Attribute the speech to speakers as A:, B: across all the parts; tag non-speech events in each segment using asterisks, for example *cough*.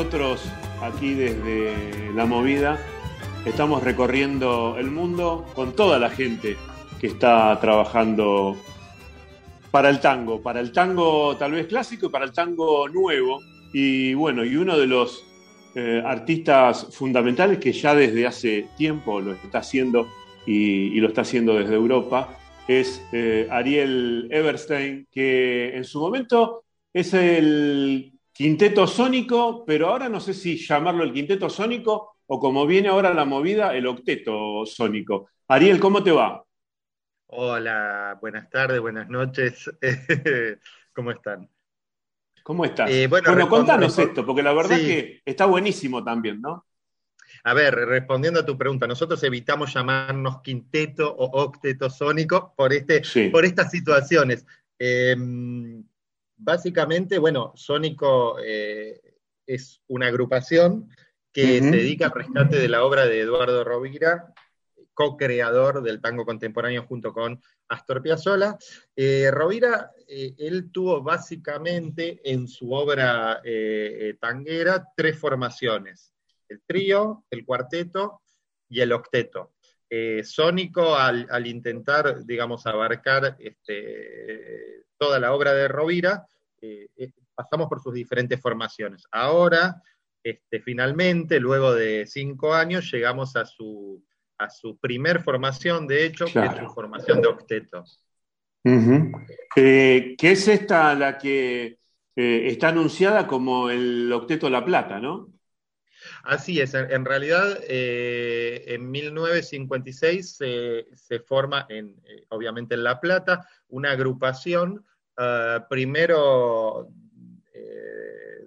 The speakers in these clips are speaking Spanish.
A: nosotros aquí desde La Movida estamos recorriendo el mundo con toda la gente que está trabajando para el tango, para el tango tal vez clásico y para el tango nuevo. Y bueno, y uno de los eh, artistas fundamentales que ya desde hace tiempo lo está haciendo y, lo está haciendo desde Europa es eh, Ariel Everstein, que en su momento es el quinteto sónico, pero ahora no sé si llamarlo el quinteto sónico o como viene ahora la movida, el octeto sónico. Ariel, ¿cómo te va?
B: Hola, buenas tardes, buenas noches. *laughs* ¿Cómo están?
A: ¿Cómo estás? Eh, bueno, contanos esto, porque la verdad es que está buenísimo también, ¿no?
B: A ver, respondiendo a tu pregunta, nosotros evitamos llamarnos quinteto o octeto sónico por, este, por estas situaciones. Em, básicamente, bueno, Sónico eh, es una agrupación que se dedica al rescate de la obra de Eduardo Rovira, co-creador del tango contemporáneo junto con Astor Piazzolla. Eh, Rovira, eh, él tuvo básicamente en su obra eh, tanguera tres formaciones, el trío, el cuarteto y el octeto. Sónico, al, intentar, digamos, abarcar este, toda la obra de Rovira, pasamos por sus diferentes formaciones. Ahora, este, finalmente, luego de cinco años, llegamos a su a su primer formación, de hecho, que es su formación de octeto.
A: Eh, que es esta la que eh, está anunciada como el octeto La Plata, ¿no?
B: Así es, en, realidad eh, en 1956 se forma, en, obviamente en La Plata, una agrupación, primero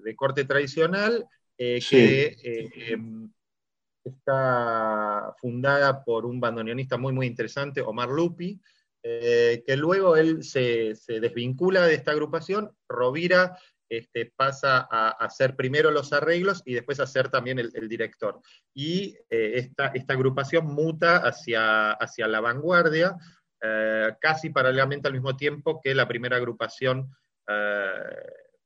B: de corte tradicional, que em, está fundada por un bandoneonista muy, muy interesante, Omar Lupi, eh, que luego él se, desvincula de esta agrupación, Rovira este, pasa a hacer primero los arreglos y después a ser también el, director. Y eh, esta, esta, agrupación muta hacia, hacia la vanguardia, eh, casi paralelamente al mismo tiempo que la primera agrupación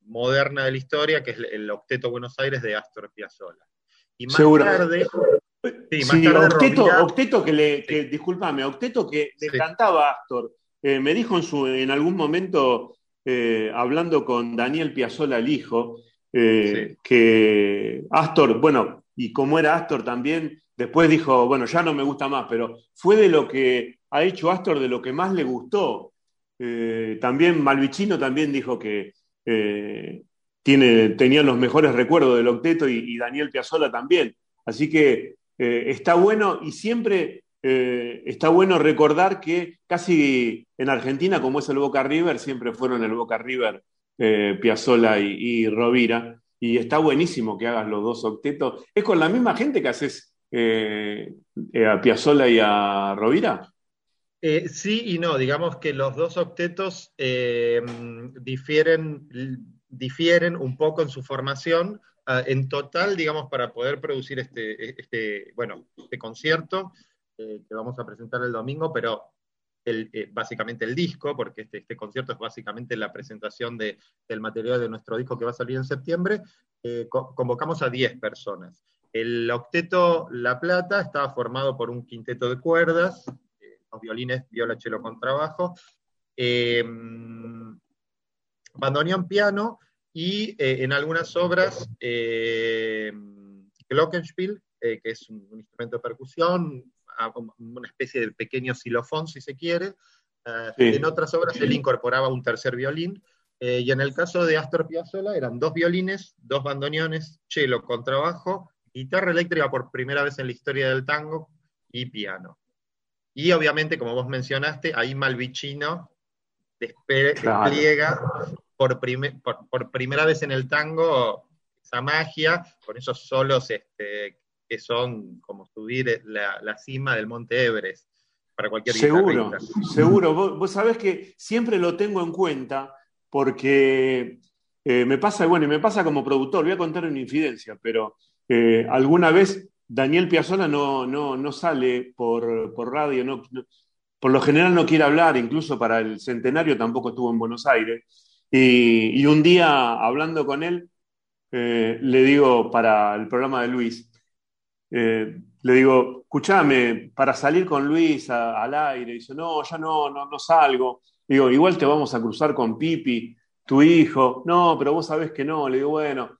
B: moderna de la historia, que es el Octeto Buenos Aires de Astor Piazzolla.
A: Y más tarde. Sí, Octeto, que le. Que, Octeto que le cantaba a Astor. Eh, me dijo en, su, en algún momento, eh, hablando con Daniel Piazzolla, el hijo, eh, que Astor, bueno, y como era Astor también, después dijo, bueno, ya no me gusta más, pero fue de lo que ha hecho Astor, de lo que más le gustó. también Malvicino también dijo que tenía los mejores recuerdos del octeto y, Daniel Piazzolla también. Así que eh, está bueno y siempre eh, está bueno recordar que casi en Argentina, como es el Boca River, siempre fueron el Boca River eh, Piazzolla y, Rovira. Y está buenísimo que hagas los dos octetos. ¿Es con la misma gente que haces a Piazzolla y a Rovira?
B: sí y no, digamos que los dos octetos difieren difieren un poco en su formación. Ah, en total, digamos, para poder producir este, este bueno, este concierto eh, que vamos a presentar el domingo, pero el, eh, básicamente el disco, porque este, este concierto es básicamente la presentación de, del material de nuestro disco que va a salir en septiembre, eh, convocamos a 10 personas. El octeto La Plata estaba formado por un quinteto de cuerdas, los violines, viola, cello, contrabajo, bandoneón piano y eh, en algunas obras eh, glockenspiel, eh, que es un, instrumento de percusión, una especie de pequeño xilofón si se quiere. En otras obras él incorporaba un tercer violín. y en el caso de Astor Piazzolla eran dos violines, dos bandoneones, cello, contrabajo, guitarra eléctrica por primera vez en la historia del tango y piano. Y obviamente, como vos mencionaste, ahí Malvicino despliega por, por, primera vez en el tango esa magia, con esos solos este, que son como subir la, cima del Monte Everest para cualquier
A: Seguro, seguro. Vos, sabés que siempre lo tengo en cuenta porque eh, me pasa, bueno, y me pasa como productor, voy a contar una infidencia, pero eh, alguna vez Daniel Piazzolla no, no, no sale por, por radio, no, por lo general no quiere hablar, incluso para el centenario tampoco estuvo en Buenos Aires. Y, un día, hablando con él, eh, le digo para el programa de Luis, eh, le digo, escúchame, para salir con Luis al aire, dice, no, ya no, no, salgo. Digo, igual te vamos a cruzar con Pipi, tu hijo. No, pero vos sabés que no. Le digo, bueno,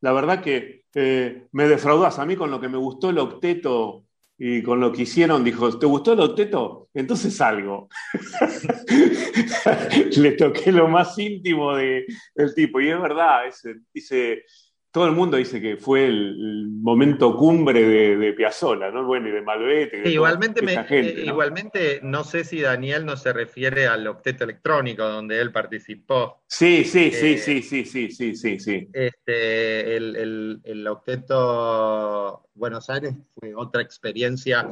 A: la verdad que eh, me defraudás a mí con lo que me gustó el octeto y con lo que hicieron, dijo, ¿te gustó el octeto? Entonces salgo. *laughs* Le toqué lo más íntimo de, del tipo, y es verdad, dice, todo el mundo dice que fue el, momento cumbre de, de Piazzolla, ¿no? Bueno, y de Malvete.
B: igualmente, eh, ¿no? igualmente, no sé si Daniel no se refiere al octeto electrónico donde él participó.
A: Sí, sí, sí, eh, sí, sí, sí, sí, sí, sí.
B: Este, el, el, octeto Buenos Aires fue otra experiencia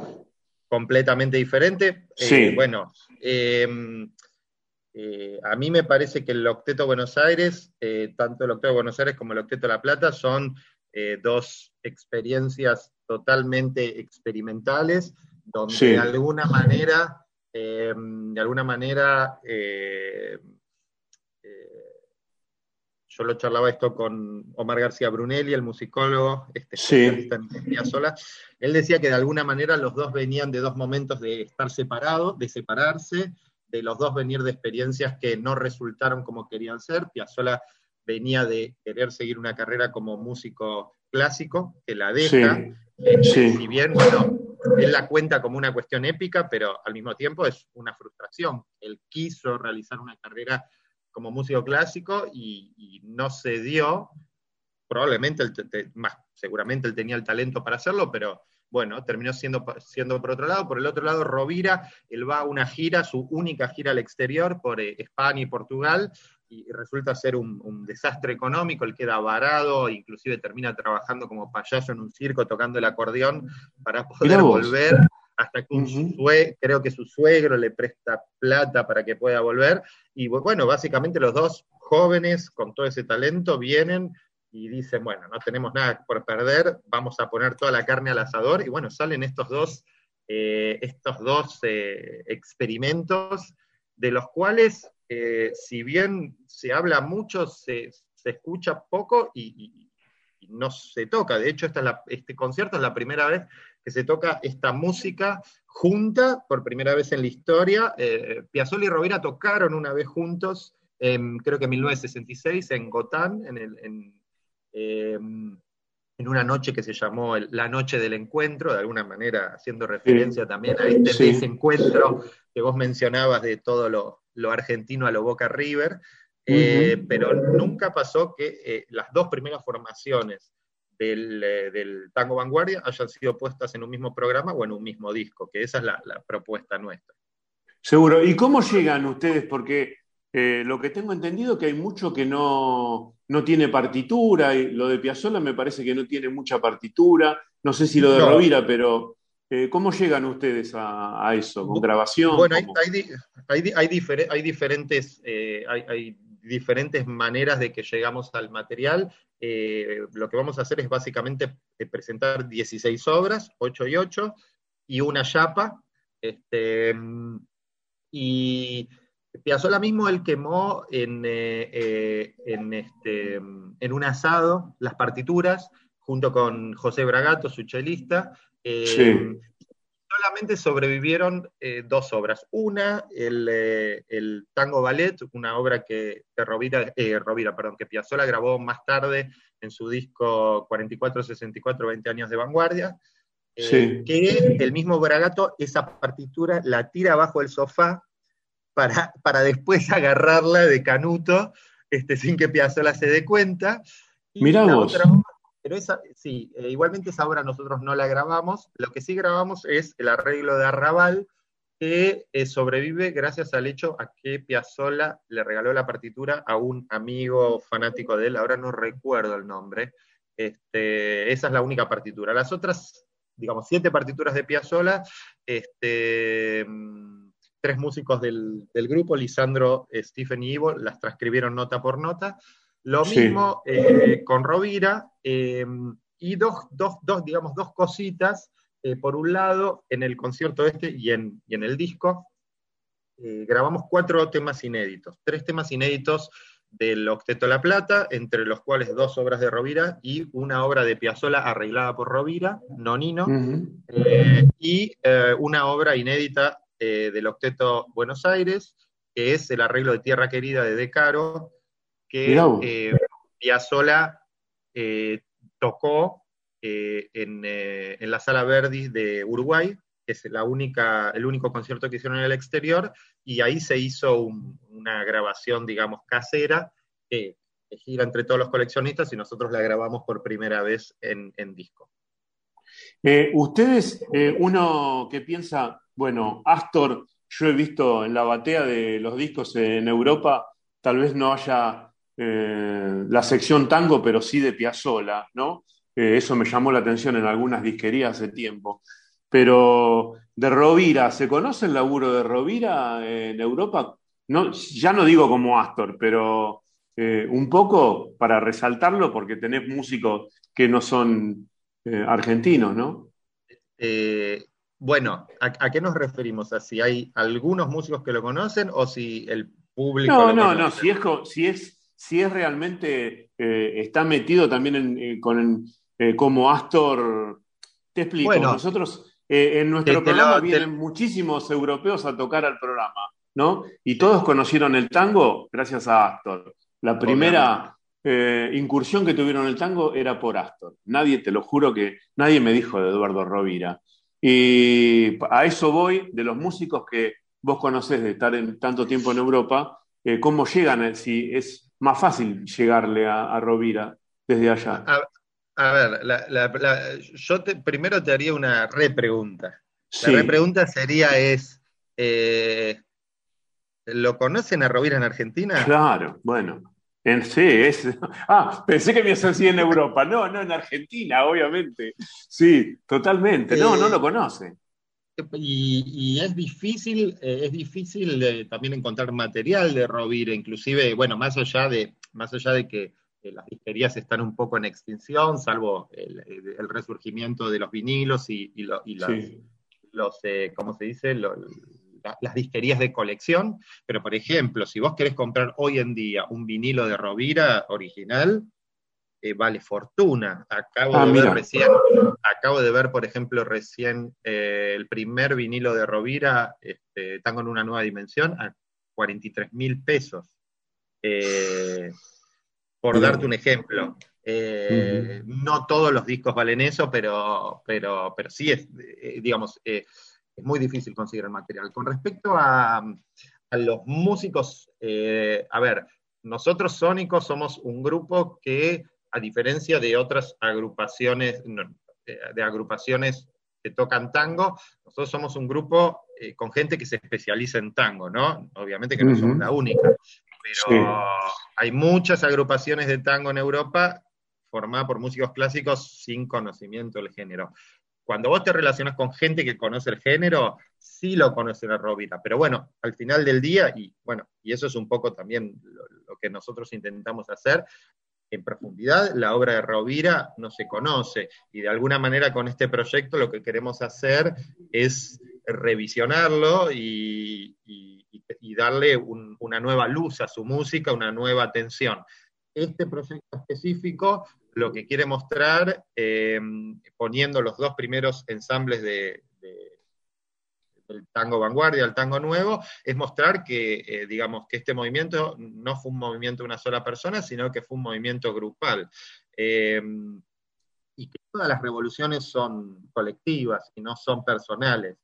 B: completamente diferente.
A: Eh, sí.
B: bueno, em, eh, a mí me parece que el Octeto Buenos Aires, eh, tanto el Octeto Buenos Aires como el Octeto La Plata, son eh, dos experiencias totalmente experimentales, donde de alguna manera, de alguna manera, yo lo charlaba esto con Omar García Brunelli, el musicólogo, este especialista en sola. Él decía que de alguna manera los dos venían de dos momentos de estar separados, de separarse, de los dos venir de experiencias que no resultaron como querían ser. Piazzolla venía de querer seguir una carrera como músico clásico, que la deja. Eh, si bien, bueno, él la cuenta como una cuestión épica, pero al mismo tiempo es una frustración. Él quiso realizar una carrera como músico clásico y, no se dio. Probablemente, más, seguramente él tenía el talento para hacerlo, pero bueno, terminó siendo, siendo por otro lado. Por el otro lado, Rovira, él va a una gira, su única gira al exterior por eh, España y Portugal, y resulta ser un, desastre económico, él queda varado, inclusive termina trabajando como payaso en un circo tocando el acordeón para poder volver, hasta que creo que su suegro le presta plata para que pueda volver, y bueno, básicamente los dos jóvenes con todo ese talento vienen y dicen, bueno, no tenemos nada por perder, vamos a poner toda la carne al asador, y bueno, salen estos dos, eh, estos dos eh, experimentos, de los cuales, eh, si bien se habla mucho, se, escucha poco y, no se toca. De hecho, esta este concierto es la primera vez que se toca esta música junta, por primera vez en la historia. Piazzolla y Rovira tocaron una vez juntos, creo que en 1966, en Gotán, en el... En, Em, en una noche que se llamó La Noche del Encuentro, de alguna manera haciendo referencia también a este desencuentro que vos mencionabas de todo lo, argentino a lo Boca River, eh, pero nunca pasó que eh, las dos primeras formaciones del, eh, del, tango vanguardia hayan sido puestas en un mismo programa o en un mismo disco, que esa es la, la propuesta nuestra.
A: Seguro. ¿Y cómo llegan ustedes? Porque eh, lo que tengo entendido es que hay mucho que no, tiene partitura, y lo de Piazzolla me parece que no tiene mucha partitura, no sé si lo de Rovira, pero eh, ¿cómo llegan ustedes a, eso? ¿Con grabación?
B: Bueno, hay, hay, diferentes, eh, hay, diferentes maneras de que llegamos al material. lo que vamos a hacer es básicamente presentar 16 obras, 8 y 8, y una chapa. Este, y Piazzolla mismo él quemó en, eh, eh, en, este, en, un asado las partituras junto con José Bragato, su chelista. Eh, solamente sobrevivieron dos obras. Una, el, Tango Ballet, una obra que, que Rovira, Rovira, perdón, que Piazzolla grabó más tarde en su disco 44-64, 20 años de vanguardia. que el mismo Bragato esa partitura la tira abajo del sofá para, después *laughs* agarrarla de canuto este, sin que Piazzolla se dé cuenta.
A: Mirá vos.
B: pero esa, sí, eh, igualmente esa obra nosotros no la grabamos, lo que sí grabamos es el arreglo de Arrabal, que eh, sobrevive gracias al hecho a que Piazzolla le regaló la partitura a un amigo fanático de él, ahora no recuerdo el nombre. Este, esa es la única partitura. Las otras, digamos, siete partituras de Piazzolla, este, tres músicos del, grupo, Lisandro, Stephen y Ivo, las transcribieron nota por nota. Lo mismo eh, con Rovira, em, y dos, dos, dos, digamos, dos cositas. Eh, por un lado, en el concierto este y en, y en el disco, eh, grabamos cuatro temas inéditos. Tres temas inéditos del Octeto La Plata, entre los cuales dos obras de Rovira y una obra de Piazzolla arreglada por Rovira, Nonino, eh, y eh, una obra inédita eh, del Octeto Buenos Aires, que es el arreglo de Tierra Querida de De Caro, que Piazzolla tocó en, en, la Sala Verdi de Uruguay, que es la única, el único concierto que hicieron en el exterior, y ahí se hizo una grabación, digamos, casera, que, gira entre todos los coleccionistas y nosotros la grabamos por primera vez en, disco.
A: Eh, ustedes, eh, uno que piensa, bueno, Astor, yo he visto en la batea de los discos en Europa, tal vez no haya eh, la sección tango, pero sí de Piazzolla, ¿no? eso me llamó la atención en algunas disquerías hace tiempo. Pero de Rovira, ¿se conoce el laburo de Rovira en Europa? No, ya no digo como Astor, pero un poco para resaltarlo porque tenés músicos que no son eh, argentinos, ¿no?
B: Eh, bueno, ¿a, qué nos referimos? ¿A si hay algunos músicos que lo conocen o si el público...
A: No, no, no, si es, si es, si es realmente, está metido también con, como Astor, te explico, nosotros eh, en nuestro programa vienen muchísimos europeos a tocar al programa, ¿no? Y todos conocieron el tango gracias a Astor. La primera eh, incursión que tuvieron en el tango era por Astor. Nadie, te lo juro que nadie me dijo de Eduardo Rovira. Y a eso voy, de los músicos que vos conocés de estar en tanto tiempo en Europa, eh, ¿cómo llegan? Si es más fácil llegarle a, Rovira desde allá.
B: A ver, yo primero te haría una repregunta. La repregunta sería es, eh, ¿lo conocen a Rovira en Argentina?
A: Claro, bueno. En, sí, es. *laughs* Ah, pensé que me ibas a en Europa. No, no, en Argentina, obviamente. Sí, totalmente. No, no lo eh, conoce.
B: Y, es difícil, eh, es difícil también encontrar material de Rovira, inclusive, bueno, más allá de, más allá de que las disquerías están un poco en extinción, salvo el, resurgimiento de los vinilos y, los, eh, ¿cómo se dice? Las disquerías de colección, pero por ejemplo, si vos querés comprar hoy en día un vinilo de Rovira original, eh, vale fortuna. Acabo ah, de ver recién, acabo de ver, por ejemplo, recién eh, el primer vinilo de Rovira, este, Tango en una nueva dimensión, a 43 mil pesos. Eh, por darte un ejemplo. Eh, no todos los discos valen eso, pero, pero, pero sí es, eh, digamos, eh, es muy difícil conseguir el material. Con respecto a, los músicos, a ver, nosotros Sónicos somos un grupo que, a diferencia de otras agrupaciones, de agrupaciones que tocan tango, nosotros somos un grupo con gente que se especializa en tango, ¿no? Obviamente que no somos la única, pero hay muchas agrupaciones de tango en Europa formadas por músicos clásicos sin conocimiento del género. Cuando vos te relacionas con gente que conoce el género, sí lo conoce la Rovira, pero bueno, al final del día, y bueno, y eso es un poco también lo, lo que nosotros intentamos hacer, en profundidad, la obra de Rovira no se conoce y de alguna manera con este proyecto lo que queremos hacer es revisionarlo y, darle una nueva luz a su música, una nueva atención. Este proyecto específico lo que quiere mostrar, eh, poniendo los dos primeros ensambles de, del tango vanguardia al tango nuevo, es mostrar que, eh, digamos, que este movimiento no fue un movimiento de una sola persona, sino que fue un movimiento grupal. Eh, y que todas las revoluciones son colectivas y no son personales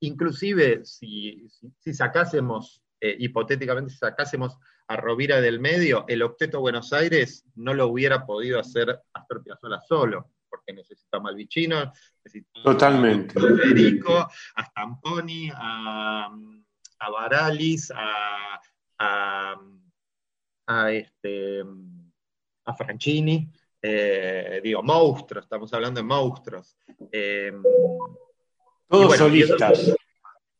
B: inclusive si, sacásemos, eh, hipotéticamente, si sacásemos a Rovira del medio, el octeto Buenos Aires no lo hubiera podido hacer Astor Piazzolla solo, porque necesita a Malvicino, necesita
A: Totalmente.
B: a Federico, a Stamponi, a, a Baralis, a, a, este, a Franchini, eh, digo, monstruos, estamos hablando de monstruos. Eh,
A: todos solistas.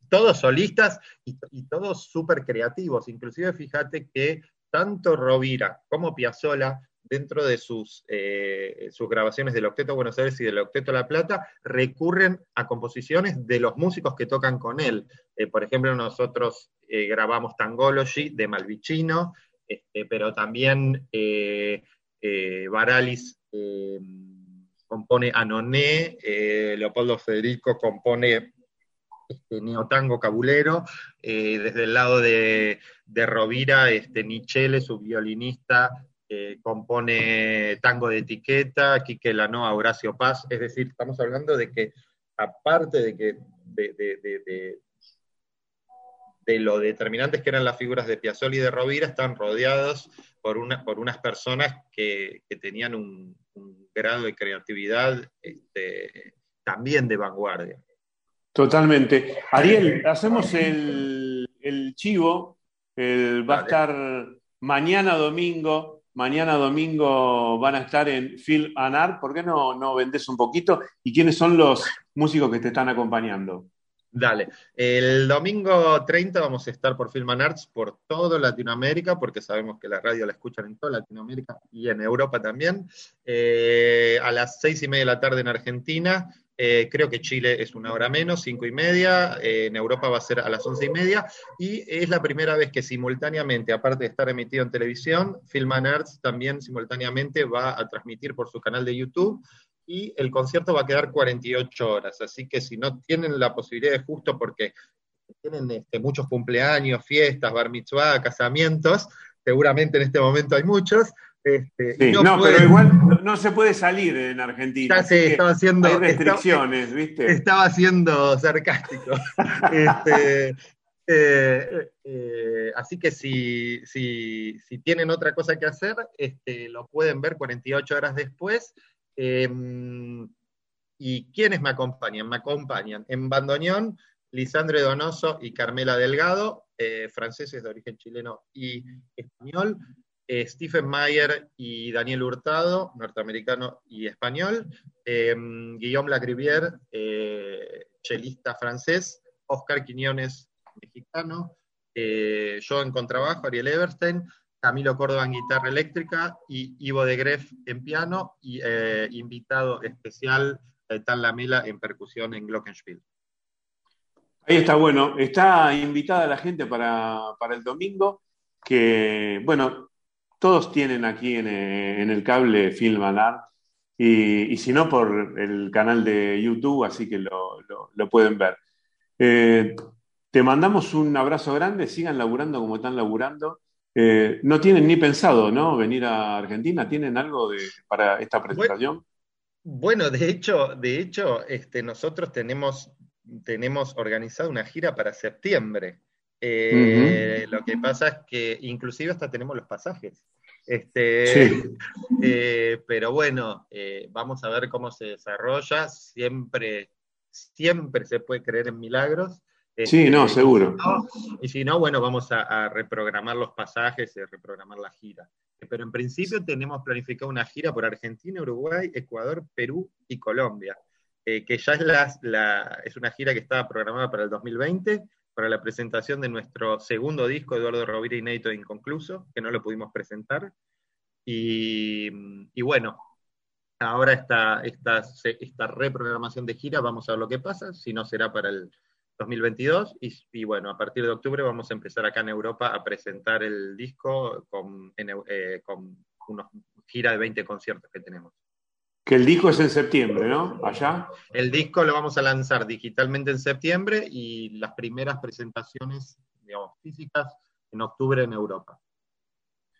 B: Todos solistas y, todos súper creativos. Inclusive fíjate que tanto Rovira como Piazzolla, dentro de sus, eh, sus grabaciones del Octeto Buenos Aires y del Octeto La Plata, recurren a composiciones de los músicos que tocan con él. Eh, por ejemplo, nosotros eh, grabamos Tangology de Malvicino, este, pero también Baralis compone Anoné, Leopoldo Federico compone este, neotango cabulero, desde el lado de, de Rovira, este, Nichele, su violinista, compone tango de etiqueta, Quique Lanoa, Horacio Paz, es decir, estamos hablando de que aparte de que de, lo determinantes que eran las figuras de Piazzolla y de Rovira, están rodeados por, una, por unas personas que, tenían un, grado de creatividad este, también de vanguardia.
A: Totalmente. Ariel, hacemos el, chivo, va a estar mañana domingo Mañana domingo van a estar en Film and Art. ¿Por qué no, no vendés un poquito? ¿Y quiénes son los músicos que te están acompañando?
B: Dale. El domingo 30 vamos a estar por Film and Arts por toda Latinoamérica, porque sabemos que la radio la escuchan en toda Latinoamérica y en Europa también. Eh, a las seis y media de la tarde en Argentina. Eh, creo que Chile es una hora menos, cinco y media, eh, en Europa va a ser a las once y media, y es la primera vez que simultáneamente, aparte de estar emitido en televisión, Film Arts también simultáneamente va a transmitir por su canal de YouTube, y el concierto va a quedar 48 horas, así que si no tienen la posibilidad de justo porque tienen este, muchos cumpleaños, fiestas, bar mitzvah, casamientos, seguramente en este momento hay muchos,
A: este, no, pero igual no, se puede salir en Argentina.
B: estaba haciendo.
A: Hay restricciones, ¿viste?
B: Estaba siendo sarcástico. *laughs* Este, eh, eh, así que si, si, tienen otra cosa que hacer, este, lo pueden ver 48 horas después. Em, ¿Y quiénes me acompañan? Me acompañan en bandoneón Lisandro Donoso y Carmela Delgado, eh, franceses de origen chileno y español. Eh, Stephen Mayer y Daniel Hurtado, norteamericano y español, em, Guillaume Lagrivier, eh, chelista francés, Oscar Quiñones, mexicano, eh, yo en contrabajo, Ariel Everstein, Camilo Córdoba en guitarra eléctrica y Ivo de Greff en piano. Y invitado especial Tan Lamela en percusión en Glockenspiel.
A: Ahí está, bueno, está invitada la gente para, para el domingo, que, bueno, todos tienen aquí en, eh, el cable Film and y, si no por el canal de YouTube, así que lo, pueden ver. Eh, te mandamos un abrazo grande, sigan laburando como están laburando. Eh, no tienen ni pensado, ¿no? Venir a Argentina, ¿tienen algo de, para esta presentación?
B: Bueno, de hecho, de hecho, este, nosotros tenemos, tenemos organizado una gira para septiembre. Eh, lo que pasa es que inclusive hasta tenemos los pasajes. Este, *laughs* eh, pero bueno, eh, vamos a ver cómo se desarrolla. Siempre, siempre se puede creer en milagros.
A: sí, no, este, seguro.
B: Y si no, bueno, vamos a, reprogramar los pasajes y reprogramar la gira. Pero en principio tenemos planificado una gira por Argentina, Uruguay, Ecuador, Perú y Colombia, que ya es, la, es una gira que estaba programada para el 2020 para la presentación de nuestro segundo disco, Eduardo Rovira Inédito e Inconcluso, que no lo pudimos presentar. Y, bueno, ahora esta, esta, esta, reprogramación de gira, vamos a ver lo que pasa, si no será para el 2022. Y, bueno, a partir de octubre vamos a empezar acá en Europa a presentar el disco con, eh, con una gira de 20 conciertos que tenemos.
A: Que el disco es en septiembre, ¿no? Allá.
B: El disco lo vamos a lanzar digitalmente en septiembre y las primeras presentaciones, digamos, físicas en octubre en Europa.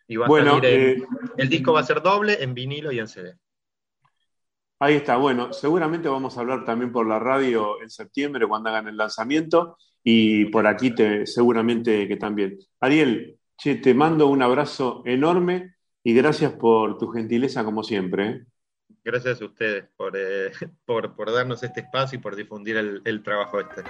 B: Y va bueno, eh, el disco va a ser doble en vinilo y en CD.
A: Ahí está, bueno, seguramente vamos a hablar también por la radio en septiembre cuando hagan el lanzamiento y por aquí te, seguramente que también. Ariel, che, te mando un abrazo enorme y gracias por tu gentileza como siempre. ¿eh?
B: Gracias a ustedes por, eh, *laughs* por, por, darnos este espacio y por difundir el, el trabajo este.